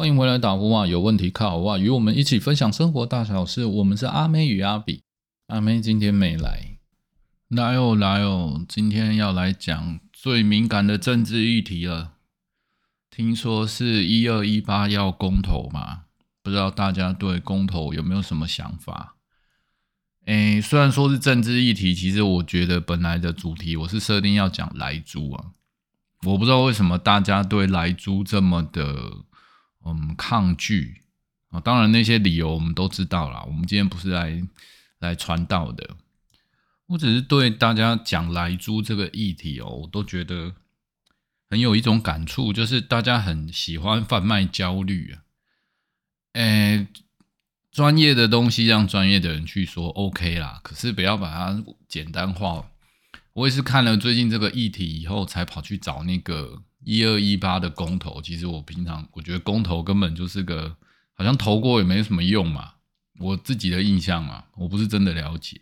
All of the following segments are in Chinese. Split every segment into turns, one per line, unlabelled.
欢迎回来打呼啊！有问题靠我啊！与我们一起分享生活大小事。我们是阿妹与阿比。阿妹今天没来，来哦来哦！今天要来讲最敏感的政治议题了。听说是一二一八要公投嘛？不知道大家对公投有没有什么想法？诶，虽然说是政治议题，其实我觉得本来的主题我是设定要讲莱猪啊。我不知道为什么大家对莱猪这么的。嗯，抗拒啊！当然那些理由我们都知道了。我们今天不是来来传道的，我只是对大家讲来猪这个议题哦，我都觉得很有一种感触，就是大家很喜欢贩卖焦虑啊。诶，专业的东西让专业的人去说 OK 啦，可是不要把它简单化。我也是看了最近这个议题以后，才跑去找那个。一二一八的公投，其实我平常我觉得公投根本就是个好像投过也没什么用嘛，我自己的印象嘛，我不是真的了解。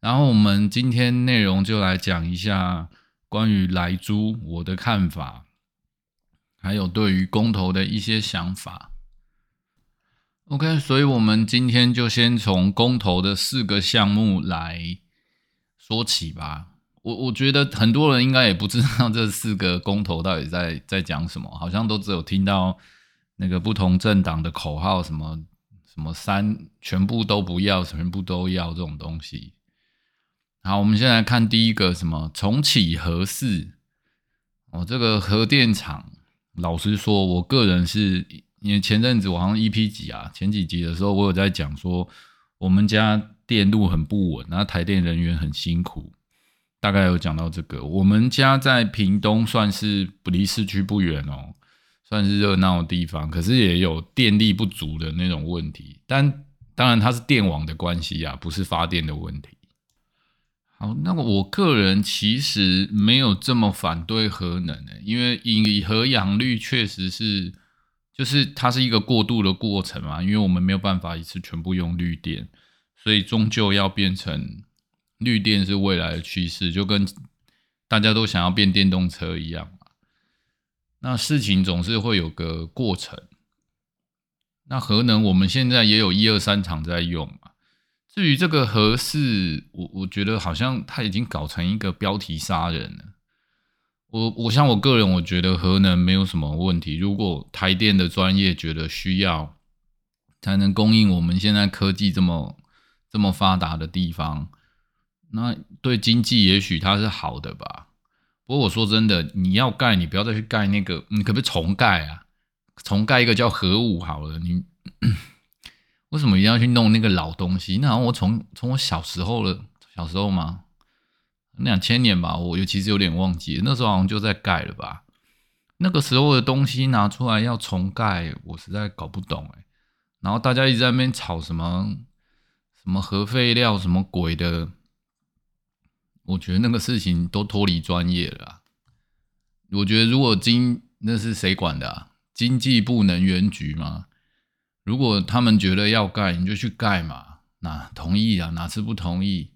然后我们今天内容就来讲一下关于莱猪我的看法，还有对于公投的一些想法。OK，所以我们今天就先从公投的四个项目来说起吧。我我觉得很多人应该也不知道这四个公投到底在在讲什么，好像都只有听到那个不同政党的口号，什么什么三全部都不要，全部都要这种东西。好，我们先来看第一个什么重启核四。哦，这个核电厂，老实说，我个人是因为前阵子我好像 EP 几啊，前几集的时候我有在讲说，我们家电路很不稳，然后台电人员很辛苦。大概有讲到这个，我们家在屏东算是不离市区不远哦，算是热闹的地方，可是也有电力不足的那种问题。但当然它是电网的关系啊，不是发电的问题。好，那么我个人其实没有这么反对核能的，因为以核氧率确实是，就是它是一个过渡的过程嘛，因为我们没有办法一次全部用绿电，所以终究要变成。绿电是未来的趋势，就跟大家都想要变电动车一样嘛。那事情总是会有个过程。那核能我们现在也有一二三厂在用嘛。至于这个核四，我我觉得好像它已经搞成一个标题杀人了。我我像我个人，我觉得核能没有什么问题。如果台电的专业觉得需要，才能供应我们现在科技这么这么发达的地方。那对经济也许它是好的吧，不过我说真的，你要盖，你不要再去盖那个，你可不可以重盖啊？重盖一个叫核武好了，你 为什么一定要去弄那个老东西？那好像我从从我小时候了，小时候嘛，两千年吧，我其实有点忘记，那时候好像就在盖了吧。那个时候的东西拿出来要重盖，我实在搞不懂哎。然后大家一直在那边吵什么什么核废料什么鬼的。我觉得那个事情都脱离专业了。我觉得如果经那是谁管的啊？经济部能源局吗？如果他们觉得要盖，你就去盖嘛。那同意啊？哪次不同意？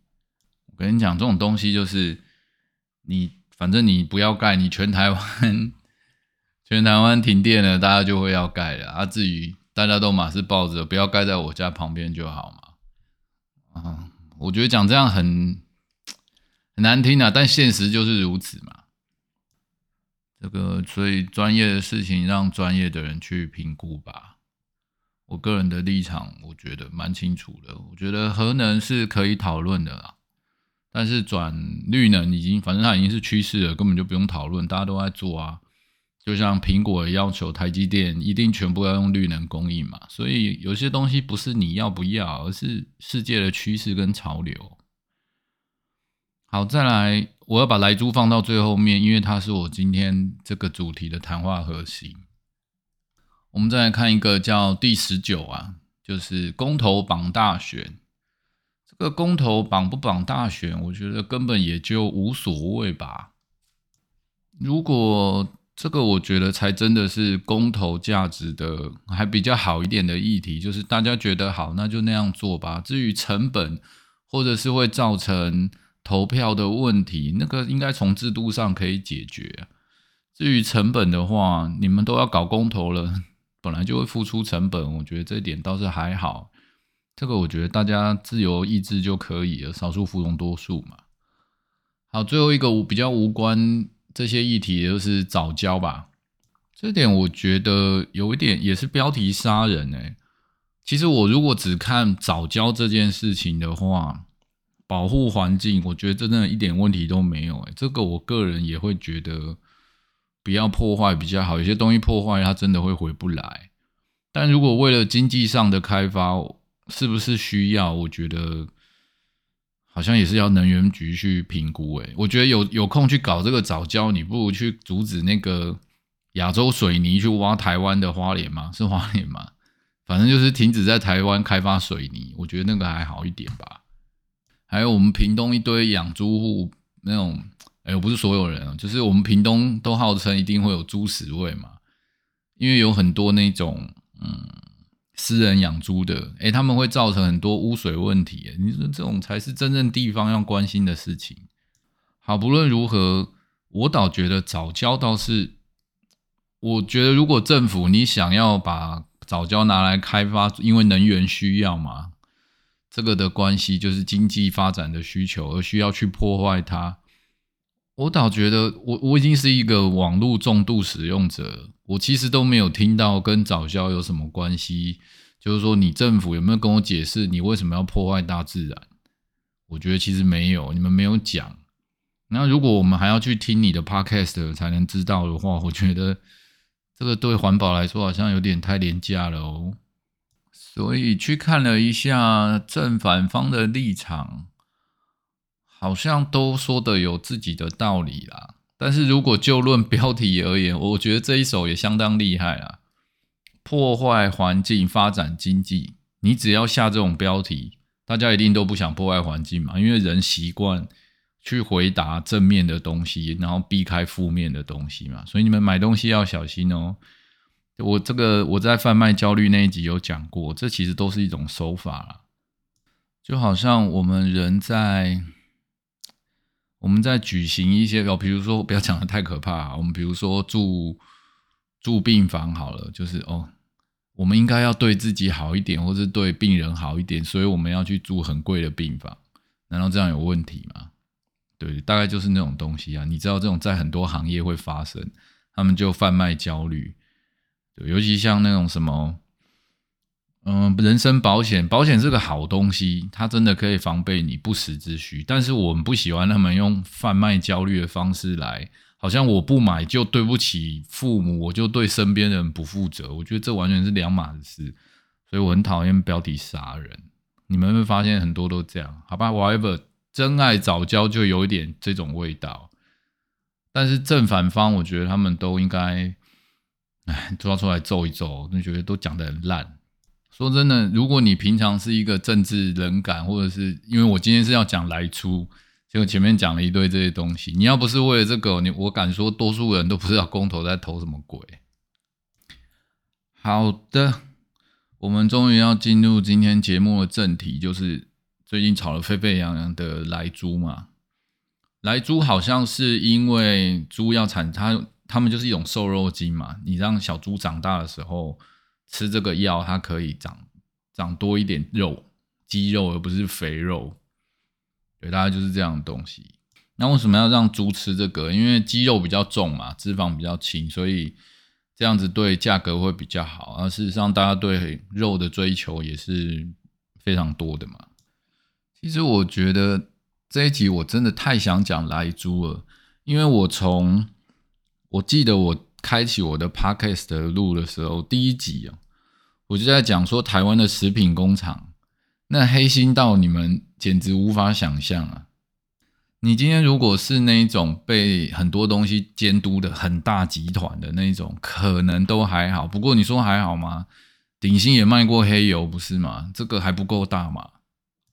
我跟你讲，这种东西就是你反正你不要盖，你全台湾全台湾停电了，大家就会要盖了啊。至于大家都马是抱着不要盖在我家旁边就好嘛。啊，我觉得讲这样很。很难听啊，但现实就是如此嘛。这个，所以专业的事情让专业的人去评估吧。我个人的立场，我觉得蛮清楚的。我觉得核能是可以讨论的啦，但是转绿能已经，反正它已经是趋势了，根本就不用讨论，大家都在做啊。就像苹果要求台积电一定全部要用绿能供应嘛，所以有些东西不是你要不要，而是世界的趋势跟潮流。好，再来，我要把莱猪放到最后面，因为它是我今天这个主题的谈话核心。我们再来看一个叫第十九啊，就是公投绑大选。这个公投绑不绑大选，我觉得根本也就无所谓吧。如果这个，我觉得才真的是公投价值的还比较好一点的议题，就是大家觉得好，那就那样做吧。至于成本，或者是会造成。投票的问题，那个应该从制度上可以解决。至于成本的话，你们都要搞公投了，本来就会付出成本，我觉得这一点倒是还好。这个我觉得大家自由意志就可以了，少数服从多数嘛。好，最后一个比较无关这些议题，就是早教吧。这点我觉得有一点也是标题杀人哎。其实我如果只看早教这件事情的话，保护环境，我觉得真的一点问题都没有哎。这个我个人也会觉得不要破坏比较好，有些东西破坏它真的会回不来。但如果为了经济上的开发，是不是需要？我觉得好像也是要能源局去评估诶，我觉得有有空去搞这个早教，你不如去阻止那个亚洲水泥去挖台湾的花莲吗？是花莲吗？反正就是停止在台湾开发水泥，我觉得那个还好一点吧。还有我们屏东一堆养猪户那种，哎，我不是所有人啊，就是我们屏东都号称一定会有猪屎味嘛，因为有很多那种，嗯。私人养猪的，哎，他们会造成很多污水问题。你说这种才是真正地方要关心的事情。好，不论如何，我倒觉得早教倒是，我觉得如果政府你想要把早教拿来开发，因为能源需要嘛，这个的关系就是经济发展的需求，而需要去破坏它。我倒觉得，我我已经是一个网络重度使用者，我其实都没有听到跟早教有什么关系。就是说，你政府有没有跟我解释，你为什么要破坏大自然？我觉得其实没有，你们没有讲。那如果我们还要去听你的 podcast 才能知道的话，我觉得这个对环保来说好像有点太廉价了哦。所以去看了一下正反方的立场。好像都说的有自己的道理啦，但是如果就论标题而言，我觉得这一首也相当厉害啊！破坏环境，发展经济，你只要下这种标题，大家一定都不想破坏环境嘛，因为人习惯去回答正面的东西，然后避开负面的东西嘛，所以你们买东西要小心哦。我这个我在贩卖焦虑那一集有讲过，这其实都是一种手法啦，就好像我们人在。我们在举行一些，比如说不要讲的太可怕。我们比如说住住病房好了，就是哦，我们应该要对自己好一点，或是对病人好一点，所以我们要去住很贵的病房。难道这样有问题吗？对，大概就是那种东西啊。你知道这种在很多行业会发生，他们就贩卖焦虑，对，尤其像那种什么。嗯，人身保险，保险是个好东西，它真的可以防备你不时之需。但是我们不喜欢他们用贩卖焦虑的方式来，好像我不买就对不起父母，我就对身边人不负责。我觉得这完全是两码子事，所以我很讨厌标题杀人。你们会发现很多都这样，好吧？Whatever，真爱早教就有一点这种味道。但是正反方，我觉得他们都应该，哎，抓出来揍一揍，就觉得都讲的很烂。说真的，如果你平常是一个政治冷感，或者是因为我今天是要讲来出，结果前面讲了一堆这些东西，你要不是为了这个，你我敢说，多数人都不知道公投在投什么鬼。好的，我们终于要进入今天节目的正题，就是最近炒得沸沸扬扬的来猪嘛。来猪好像是因为猪要产，它它们就是一种瘦肉精嘛，你让小猪长大的时候。吃这个药，它可以长长多一点肉，肌肉而不是肥肉，对，大概就是这样的东西。那为什么要让猪吃这个？因为肌肉比较重嘛，脂肪比较轻，所以这样子对价格会比较好。而事实上，大家对肉的追求也是非常多的嘛。其实我觉得这一集我真的太想讲来猪了，因为我从我记得我开启我的 podcast 的录的时候，第一集啊。我就在讲说，台湾的食品工厂那黑心到你们简直无法想象啊！你今天如果是那一种被很多东西监督的很大集团的那一种，可能都还好。不过你说还好吗？鼎新也卖过黑油，不是吗？这个还不够大嘛？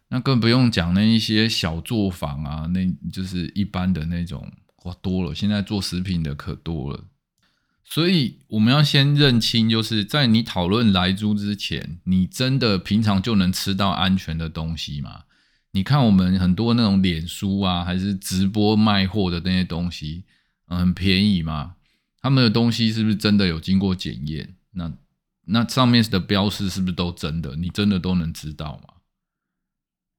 那更不用讲那一些小作坊啊，那就是一般的那种，哇，多了。现在做食品的可多了。所以我们要先认清，就是在你讨论来猪之前，你真的平常就能吃到安全的东西吗？你看我们很多那种脸书啊，还是直播卖货的那些东西，嗯，很便宜吗？他们的东西是不是真的有经过检验？那那上面的标示是不是都真的？你真的都能知道吗？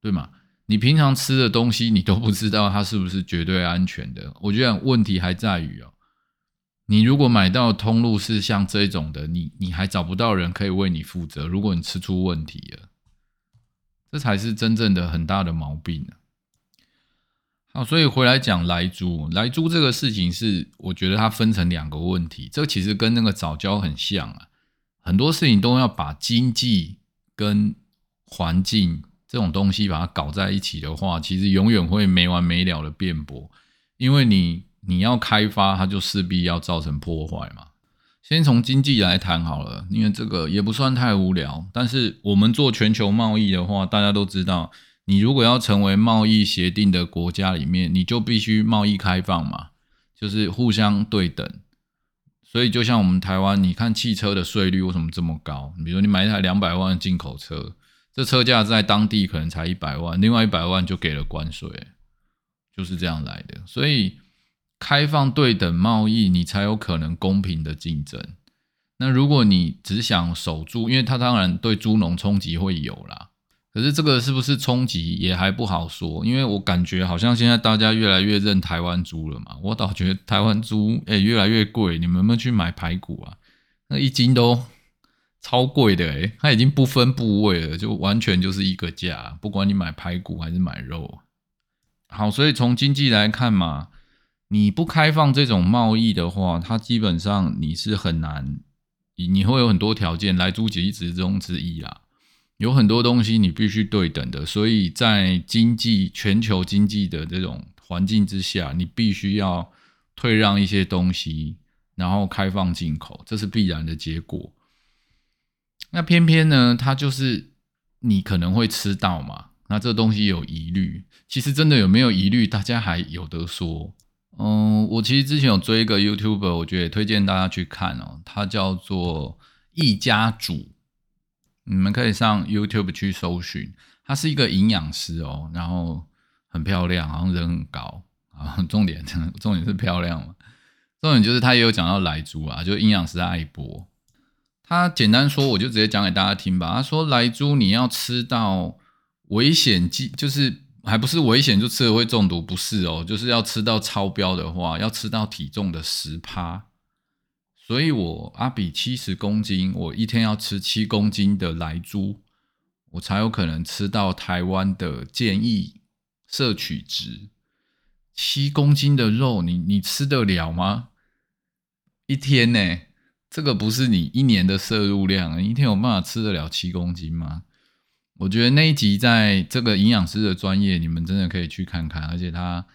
对吗？你平常吃的东西，你都不知道它是不是绝对安全的。我觉得问题还在于哦，你如果买到通路是像这种的，你你还找不到人可以为你负责。如果你吃出问题了，这才是真正的很大的毛病呢。好，所以回来讲来猪，来猪这个事情是，我觉得它分成两个问题。这其实跟那个早教很像啊，很多事情都要把经济跟环境这种东西把它搞在一起的话，其实永远会没完没了的辩驳，因为你你要开发，它就势必要造成破坏嘛。先从经济来谈好了，因为这个也不算太无聊。但是我们做全球贸易的话，大家都知道。你如果要成为贸易协定的国家里面，你就必须贸易开放嘛，就是互相对等。所以就像我们台湾，你看汽车的税率为什么这么高？比如你买一台两百万的进口车，这车价在当地可能才一百万，另外一百万就给了关税，就是这样来的。所以开放对等贸易，你才有可能公平的竞争。那如果你只想守住，因为它当然对猪农冲击会有啦。可是这个是不是冲击也还不好说，因为我感觉好像现在大家越来越认台湾猪了嘛，我倒觉得台湾猪诶越来越贵，你们有没有去买排骨啊？那一斤都超贵的诶，它已经不分部位了，就完全就是一个价，不管你买排骨还是买肉。好，所以从经济来看嘛，你不开放这种贸易的话，它基本上你是很难，你你会有很多条件来租几之中之一啦。有很多东西你必须对等的，所以在经济全球经济的这种环境之下，你必须要退让一些东西，然后开放进口，这是必然的结果。那偏偏呢，它就是你可能会吃到嘛，那这东西有疑虑，其实真的有没有疑虑，大家还有得说。嗯，我其实之前有追一个 YouTube，我觉得推荐大家去看哦，他叫做一家主。你们可以上 YouTube 去搜寻，他是一个营养师哦，然后很漂亮，好像人很高啊。重点，重点是漂亮嘛？重点就是他也有讲到来猪啊，就营养师艾博。他简单说，我就直接讲给大家听吧。他说，来猪你要吃到危险剂，就是还不是危险就吃了会中毒，不是哦，就是要吃到超标的话，要吃到体重的十趴。所以，我阿比七十公斤，我一天要吃七公斤的来猪，我才有可能吃到台湾的建议摄取值。七公斤的肉，你你吃得了吗？一天呢？这个不是你一年的摄入量，一天有办法吃得了七公斤吗？我觉得那一集在这个营养师的专业，你们真的可以去看看，而且他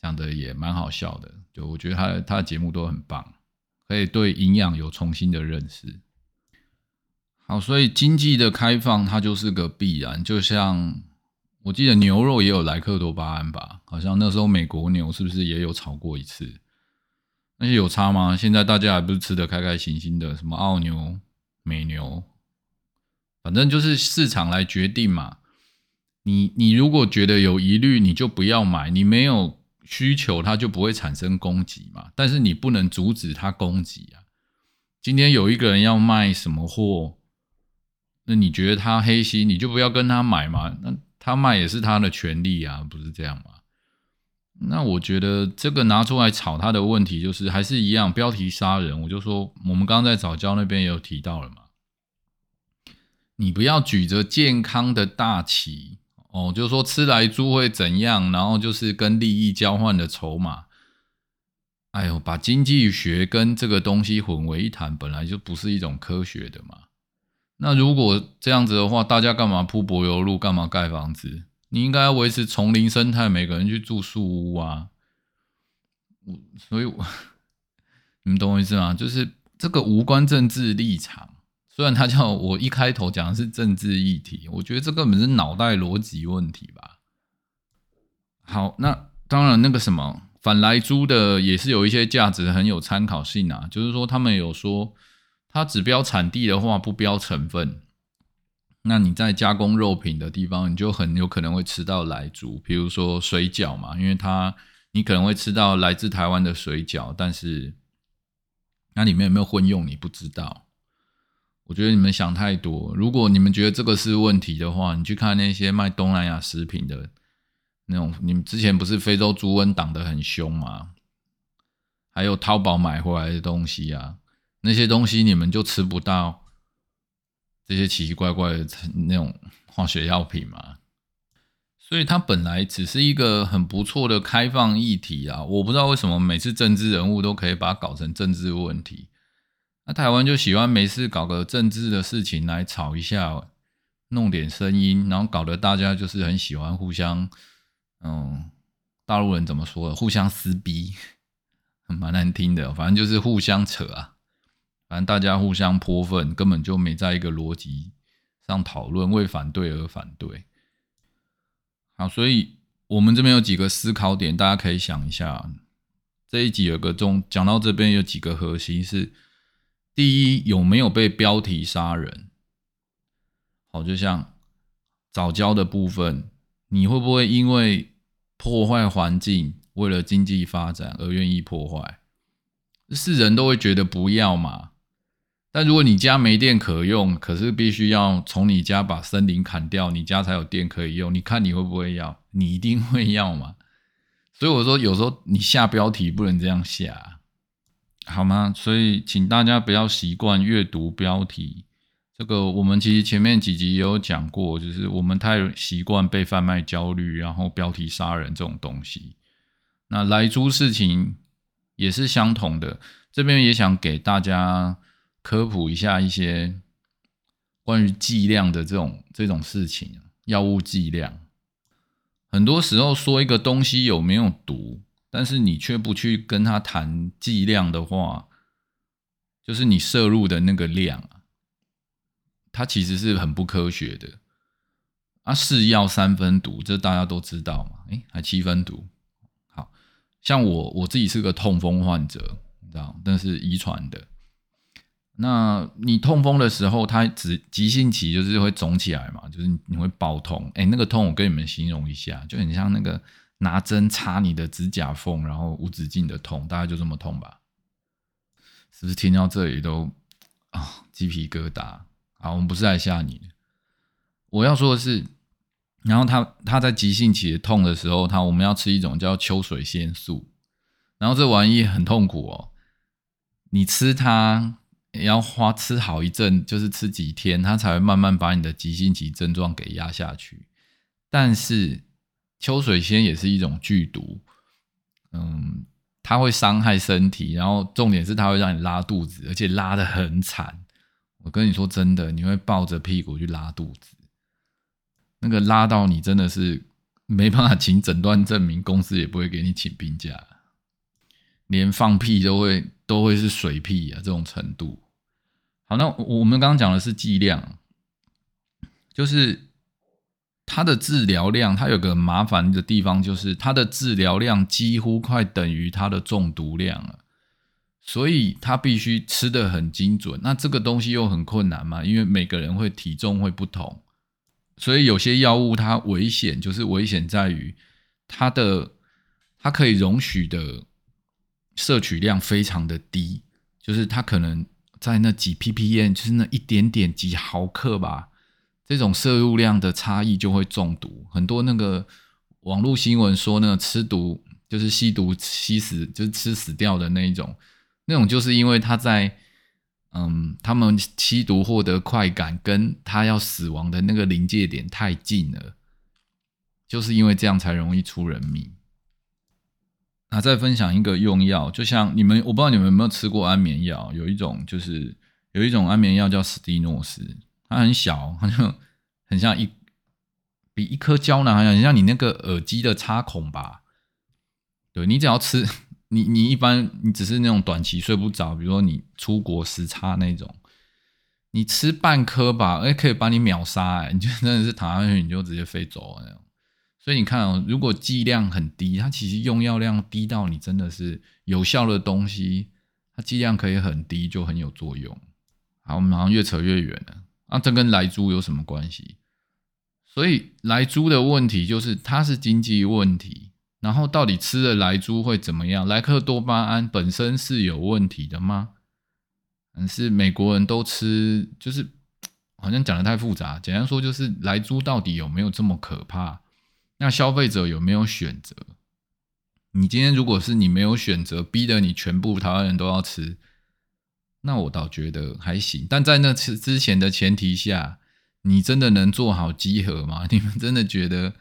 讲的也蛮好笑的，就我觉得他他的节目都很棒。可以对营养有重新的认识。好，所以经济的开放它就是个必然。就像我记得牛肉也有莱克多巴胺吧？好像那时候美国牛是不是也有炒过一次？那些有差吗？现在大家还不是吃的开开心心的？什么澳牛、美牛，反正就是市场来决定嘛。你你如果觉得有疑虑，你就不要买。你没有。需求它就不会产生供给嘛，但是你不能阻止它供给啊。今天有一个人要卖什么货，那你觉得他黑心，你就不要跟他买嘛。那他卖也是他的权利啊，不是这样吗？那我觉得这个拿出来炒他的问题就是还是一样，标题杀人。我就说我们刚刚在早教那边也有提到了嘛，你不要举着健康的大旗。哦，就是说吃来猪会怎样，然后就是跟利益交换的筹码。哎呦，把经济学跟这个东西混为一谈，本来就不是一种科学的嘛。那如果这样子的话，大家干嘛铺柏油路，干嘛盖房子？你应该要维持丛林生态，每个人去住树屋啊。我所以，我 你们懂我意思吗？就是这个无关政治立场。虽然他叫我一开头讲的是政治议题，我觉得这根本是脑袋逻辑问题吧。好，那当然那个什么反来猪的也是有一些价值，很有参考性啊。就是说他们有说，它只标产地的话不标成分，那你在加工肉品的地方，你就很有可能会吃到来猪，比如说水饺嘛，因为它你可能会吃到来自台湾的水饺，但是那里面有没有混用你不知道。我觉得你们想太多。如果你们觉得这个是问题的话，你去看那些卖东南亚食品的那种，你们之前不是非洲猪瘟挡得很凶吗？还有淘宝买回来的东西啊，那些东西你们就吃不到这些奇奇怪怪的那种化学药品嘛。所以它本来只是一个很不错的开放议题啊。我不知道为什么每次政治人物都可以把它搞成政治问题。那台湾就喜欢没事搞个政治的事情来吵一下，弄点声音，然后搞得大家就是很喜欢互相，嗯，大陆人怎么说？互相撕逼，蛮难听的。反正就是互相扯啊，反正大家互相泼粪，根本就没在一个逻辑上讨论，为反对而反对。好，所以我们这边有几个思考点，大家可以想一下。这一集有个中讲到这边有几个核心是。第一，有没有被标题杀人？好，就像早教的部分，你会不会因为破坏环境，为了经济发展而愿意破坏？是人都会觉得不要嘛。但如果你家没电可用，可是必须要从你家把森林砍掉，你家才有电可以用，你看你会不会要？你一定会要嘛。所以我说，有时候你下标题不能这样下。好吗？所以请大家不要习惯阅读标题。这个我们其实前面几集也有讲过，就是我们太习惯被贩卖焦虑，然后标题杀人这种东西。那来猪事情也是相同的，这边也想给大家科普一下一些关于剂量的这种这种事情。药物剂量，很多时候说一个东西有没有毒。但是你却不去跟他谈剂量的话，就是你摄入的那个量啊，它其实是很不科学的。啊，是药三分毒，这大家都知道嘛？诶，还七分毒。好像我我自己是个痛风患者，你知道，但是遗传的。那你痛风的时候，它只急性期就是会肿起来嘛，就是你会爆痛。哎，那个痛我跟你们形容一下，就很像那个。拿针插你的指甲缝，然后无止境的痛，大概就这么痛吧？是不是听到这里都啊鸡皮疙瘩？啊，我们不是来吓你，我要说的是，然后他他在急性期痛的时候，他我们要吃一种叫秋水仙素，然后这玩意很痛苦哦，你吃它也要花吃好一阵，就是吃几天，它才会慢慢把你的急性期症状给压下去，但是。秋水仙也是一种剧毒，嗯，它会伤害身体，然后重点是它会让你拉肚子，而且拉的很惨。我跟你说真的，你会抱着屁股去拉肚子，那个拉到你真的是没办法请诊断证明，公司也不会给你请病假，连放屁都会都会是水屁啊这种程度。好，那我们刚刚讲的是剂量，就是。它的治疗量，它有个麻烦的地方，就是它的治疗量几乎快等于它的中毒量了，所以它必须吃的很精准。那这个东西又很困难嘛，因为每个人会体重会不同，所以有些药物它危险，就是危险在于它的它可以容许的摄取量非常的低，就是它可能在那几 ppm，就是那一点点几毫克吧。这种摄入量的差异就会中毒，很多那个网络新闻说，那个吃毒就是吸毒吸死，就是吃死掉的那一种，那种就是因为他在嗯，他们吸毒获得快感，跟他要死亡的那个临界点太近了，就是因为这样才容易出人命。那再分享一个用药，就像你们，我不知道你们有没有吃过安眠药，有一种就是有一种安眠药叫史蒂诺斯。它很小，好像很像一比一颗胶囊，好像很像你那个耳机的插孔吧。对你只要吃，你你一般你只是那种短期睡不着，比如说你出国时差那种，你吃半颗吧，哎，可以把你秒杀，哎，你就真的是躺下去你就直接飞走了那种。所以你看哦，如果剂量很低，它其实用药量低到你真的是有效的东西，它剂量可以很低就很有作用。好，我们好像越扯越远了。那这跟来猪有什么关系？所以来猪的问题就是它是经济问题，然后到底吃了来猪会怎么样？莱克多巴胺本身是有问题的吗？嗯是美国人都吃，就是 好像讲的太复杂。简单说，就是来猪到底有没有这么可怕？那消费者有没有选择？你今天如果是你没有选择，逼得你全部台湾人都要吃，那我倒觉得还行。但在那之之前的前提下，你真的能做好集合吗？你们真的觉得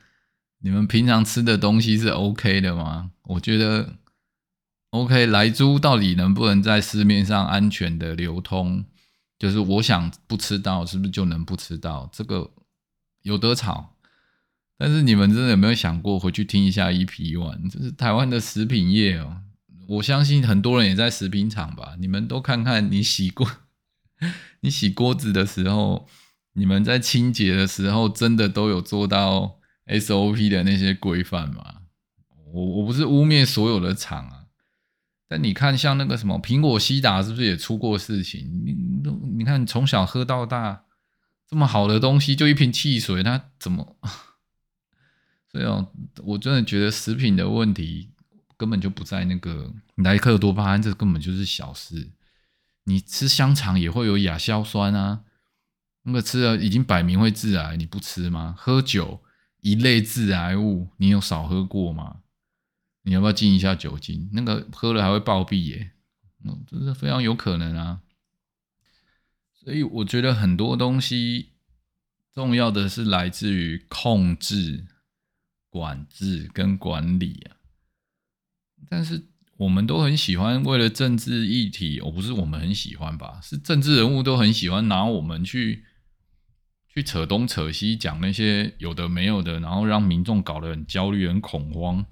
你们平常吃的东西是 OK 的吗？我觉得 OK。来猪到底能不能在市面上安全的流通？就是我想不吃到，是不是就能不吃到？这个有得吵。但是你们真的有没有想过回去听一下 EP One？这是台湾的食品业哦，我相信很多人也在食品厂吧。你们都看看，你洗锅，你洗锅子的时候，你们在清洁的时候，真的都有做到 SOP 的那些规范吗？我我不是污蔑所有的厂啊，但你看像那个什么苹果西达，是不是也出过事情？你你看从小喝到大，这么好的东西，就一瓶汽水，它怎么？对哦，我真的觉得食品的问题根本就不在那个莱克多巴胺，这根本就是小事。你吃香肠也会有亚硝酸啊，那个吃了已经摆明会致癌，你不吃吗？喝酒一类致癌物，你有少喝过吗？你要不要禁一下酒精？那个喝了还会暴毙耶，嗯，这是非常有可能啊。所以我觉得很多东西重要的是来自于控制。管制跟管理啊，但是我们都很喜欢为了政治议题，哦，不是我们很喜欢吧？是政治人物都很喜欢拿我们去去扯东扯西，讲那些有的没有的，然后让民众搞得很焦虑、很恐慌。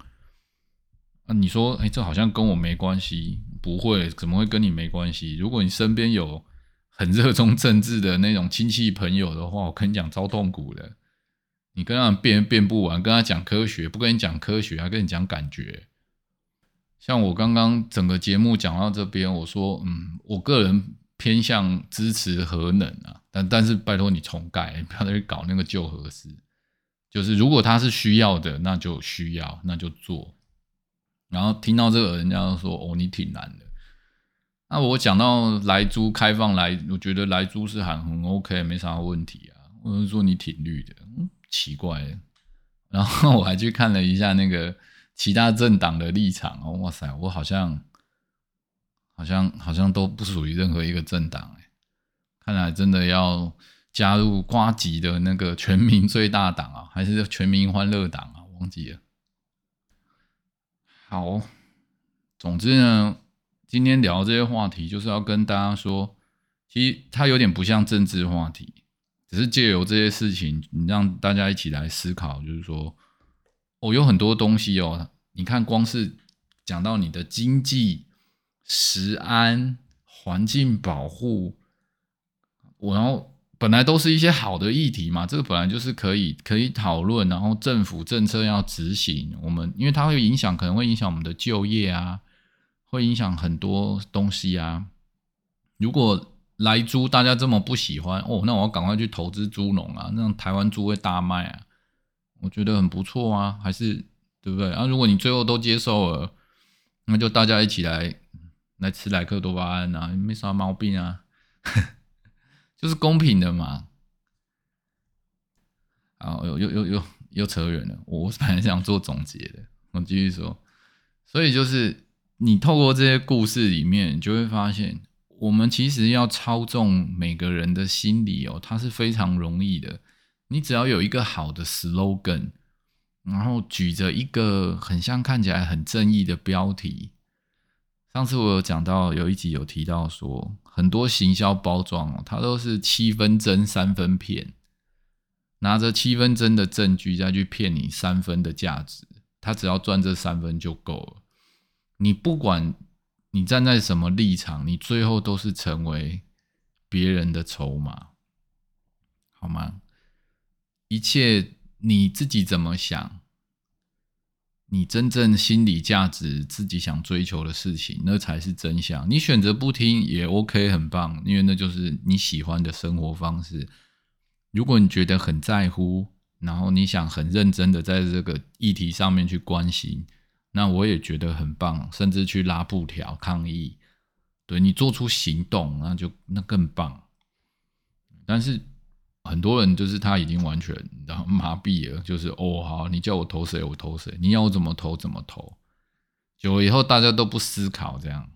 啊，你说，哎，这好像跟我没关系？不会，怎么会跟你没关系？如果你身边有很热衷政治的那种亲戚朋友的话，我跟你讲，超痛苦的。你跟他辩辩不完，跟他讲科学，不跟你讲科学，还跟你讲感觉。像我刚刚整个节目讲到这边，我说，嗯，我个人偏向支持核能啊，但但是拜托你重盖，不要再去搞那个旧核事。就是如果他是需要的，那就需要，那就做。然后听到这个，人家说，哦，你挺难的。那我讲到来租开放来，我觉得来租是很很 OK，没啥问题啊。我是说你挺绿的。奇怪，然后我还去看了一下那个其他政党的立场哦，哇塞，我好像好像好像都不属于任何一个政党哎，看来真的要加入瓜吉的那个全民最大党啊，还是全民欢乐党啊？忘记了。好，总之呢，今天聊这些话题，就是要跟大家说，其实它有点不像政治话题。只是借由这些事情，你让大家一起来思考，就是说，哦，有很多东西哦，你看，光是讲到你的经济、食安、环境保护，我然后本来都是一些好的议题嘛，这个本来就是可以可以讨论，然后政府政策要执行，我们因为它会影响，可能会影响我们的就业啊，会影响很多东西啊，如果。来猪，大家这么不喜欢哦，那我要赶快去投资猪农啊，让台湾猪会大卖啊，我觉得很不错啊，还是对不对？啊，如果你最后都接受了，那就大家一起来来吃莱克多巴胺啊，没啥毛病啊，就是公平的嘛。啊，又又又又又扯远了，我本来想做总结的，我继续说，所以就是你透过这些故事里面，你就会发现。我们其实要操纵每个人的心理哦，它是非常容易的。你只要有一个好的 slogan，然后举着一个很像看起来很正义的标题。上次我有讲到，有一集有提到说，很多行销包装哦，它都是七分真三分骗，拿着七分真的证据再去骗你三分的价值，他只要赚这三分就够了。你不管。你站在什么立场，你最后都是成为别人的筹码，好吗？一切你自己怎么想，你真正心理价值自己想追求的事情，那才是真相。你选择不听也 OK，很棒，因为那就是你喜欢的生活方式。如果你觉得很在乎，然后你想很认真的在这个议题上面去关心。那我也觉得很棒，甚至去拉布条抗议，对你做出行动，那就那更棒。但是很多人就是他已经完全然后麻痹了，就是哦好，你叫我投谁我投谁，你要我怎么投怎么投。久了以后大家都不思考，这样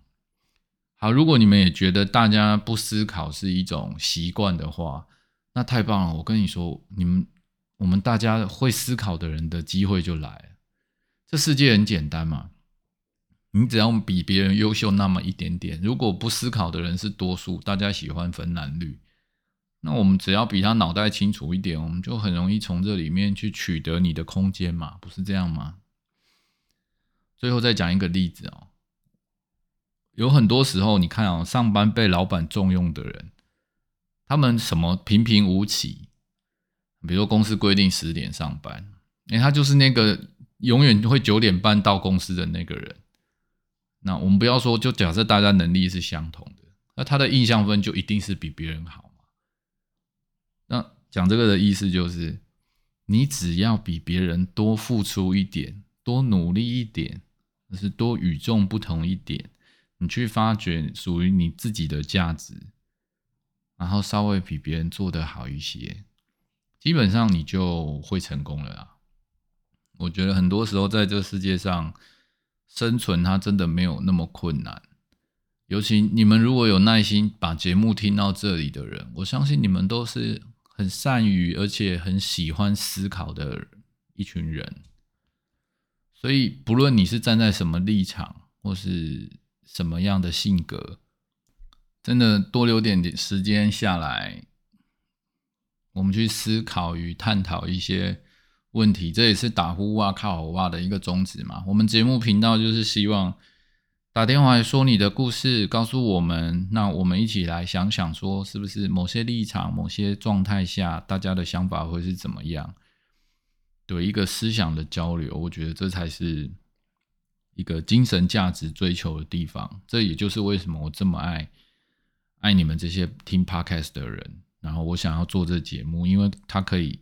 好。如果你们也觉得大家不思考是一种习惯的话，那太棒了。我跟你说，你们我们大家会思考的人的机会就来。这世界很简单嘛。你只要比别人优秀那么一点点，如果不思考的人是多数，大家喜欢分蓝绿，那我们只要比他脑袋清楚一点，我们就很容易从这里面去取得你的空间嘛，不是这样吗？最后再讲一个例子哦，有很多时候你看啊，上班被老板重用的人，他们什么平平无奇，比如说公司规定十点上班，哎，他就是那个永远会九点半到公司的那个人。那我们不要说，就假设大家能力是相同的，那他的印象分就一定是比别人好嘛？那讲这个的意思就是，你只要比别人多付出一点，多努力一点，就是多与众不同一点，你去发掘属于你自己的价值，然后稍微比别人做得好一些，基本上你就会成功了啊！我觉得很多时候在这个世界上。生存它真的没有那么困难，尤其你们如果有耐心把节目听到这里的人，我相信你们都是很善于而且很喜欢思考的一群人。所以不论你是站在什么立场或是什么样的性格，真的多留点点时间下来，我们去思考与探讨一些。问题，这也是打呼哇靠哇的一个宗旨嘛。我们节目频道就是希望打电话来说你的故事，告诉我们，那我们一起来想想，说是不是某些立场、某些状态下，大家的想法会是怎么样？对一个思想的交流，我觉得这才是一个精神价值追求的地方。这也就是为什么我这么爱爱你们这些听 podcast 的人，然后我想要做这节目，因为它可以。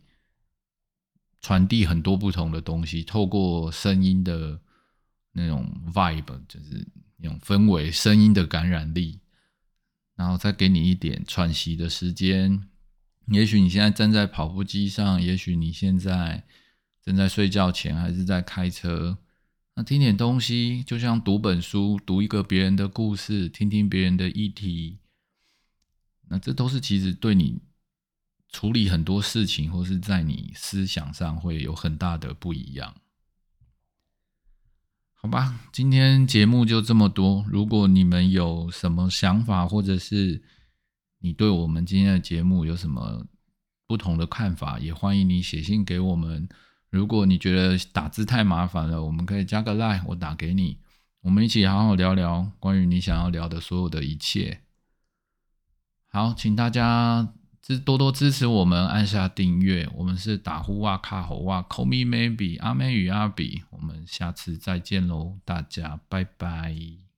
传递很多不同的东西，透过声音的那种 vibe，就是那种氛围，声音的感染力，然后再给你一点喘息的时间。也许你现在站在跑步机上，也许你现在正在睡觉前，还是在开车，那听点东西，就像读本书，读一个别人的故事，听听别人的议题，那这都是其实对你。处理很多事情，或是在你思想上会有很大的不一样，好吧？今天节目就这么多。如果你们有什么想法，或者是你对我们今天的节目有什么不同的看法，也欢迎你写信给我们。如果你觉得打字太麻烦了，我们可以加个 line，我打给你，我们一起好好聊聊关于你想要聊的所有的一切。好，请大家。是多多支持我们，按下订阅。我们是打呼哇卡吼哇，Call me maybe，阿美与阿比。我们下次再见喽，大家拜拜。